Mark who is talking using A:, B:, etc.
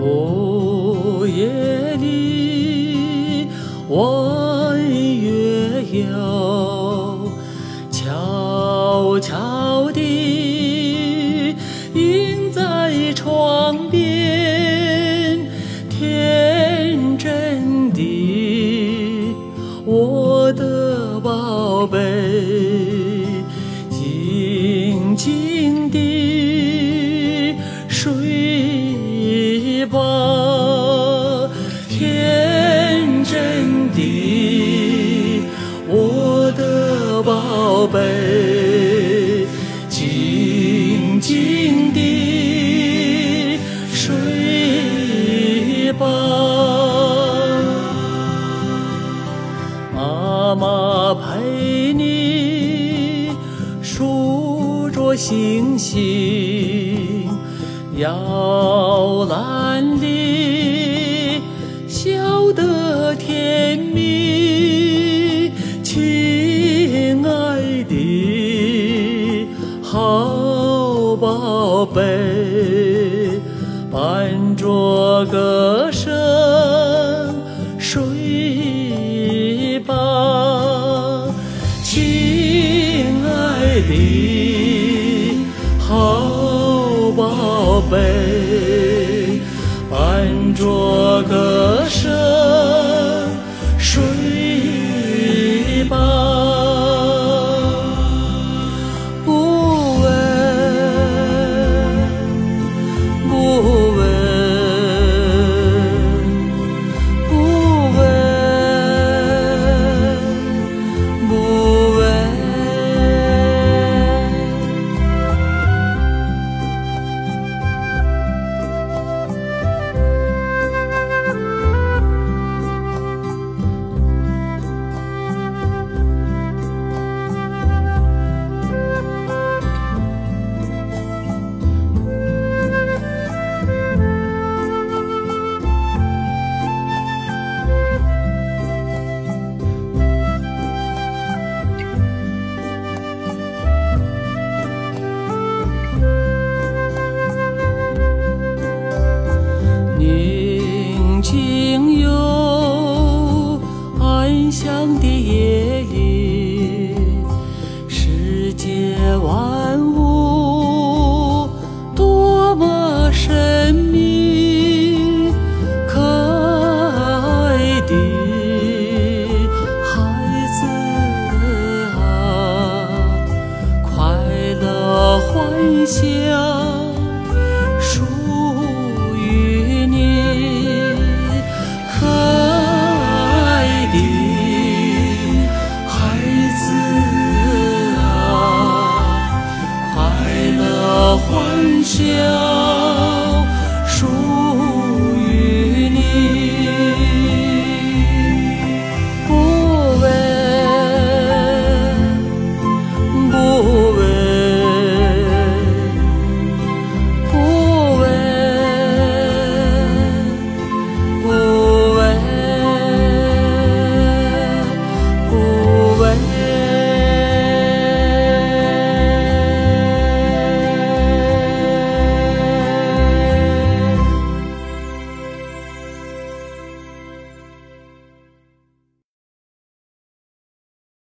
A: 午夜里，弯月摇，悄悄地窗边，天真的我的宝贝，静静地睡吧，天真的我的宝贝，星星，摇篮里笑得甜蜜，亲爱的好宝贝，伴着歌声睡吧，亲爱的。着想的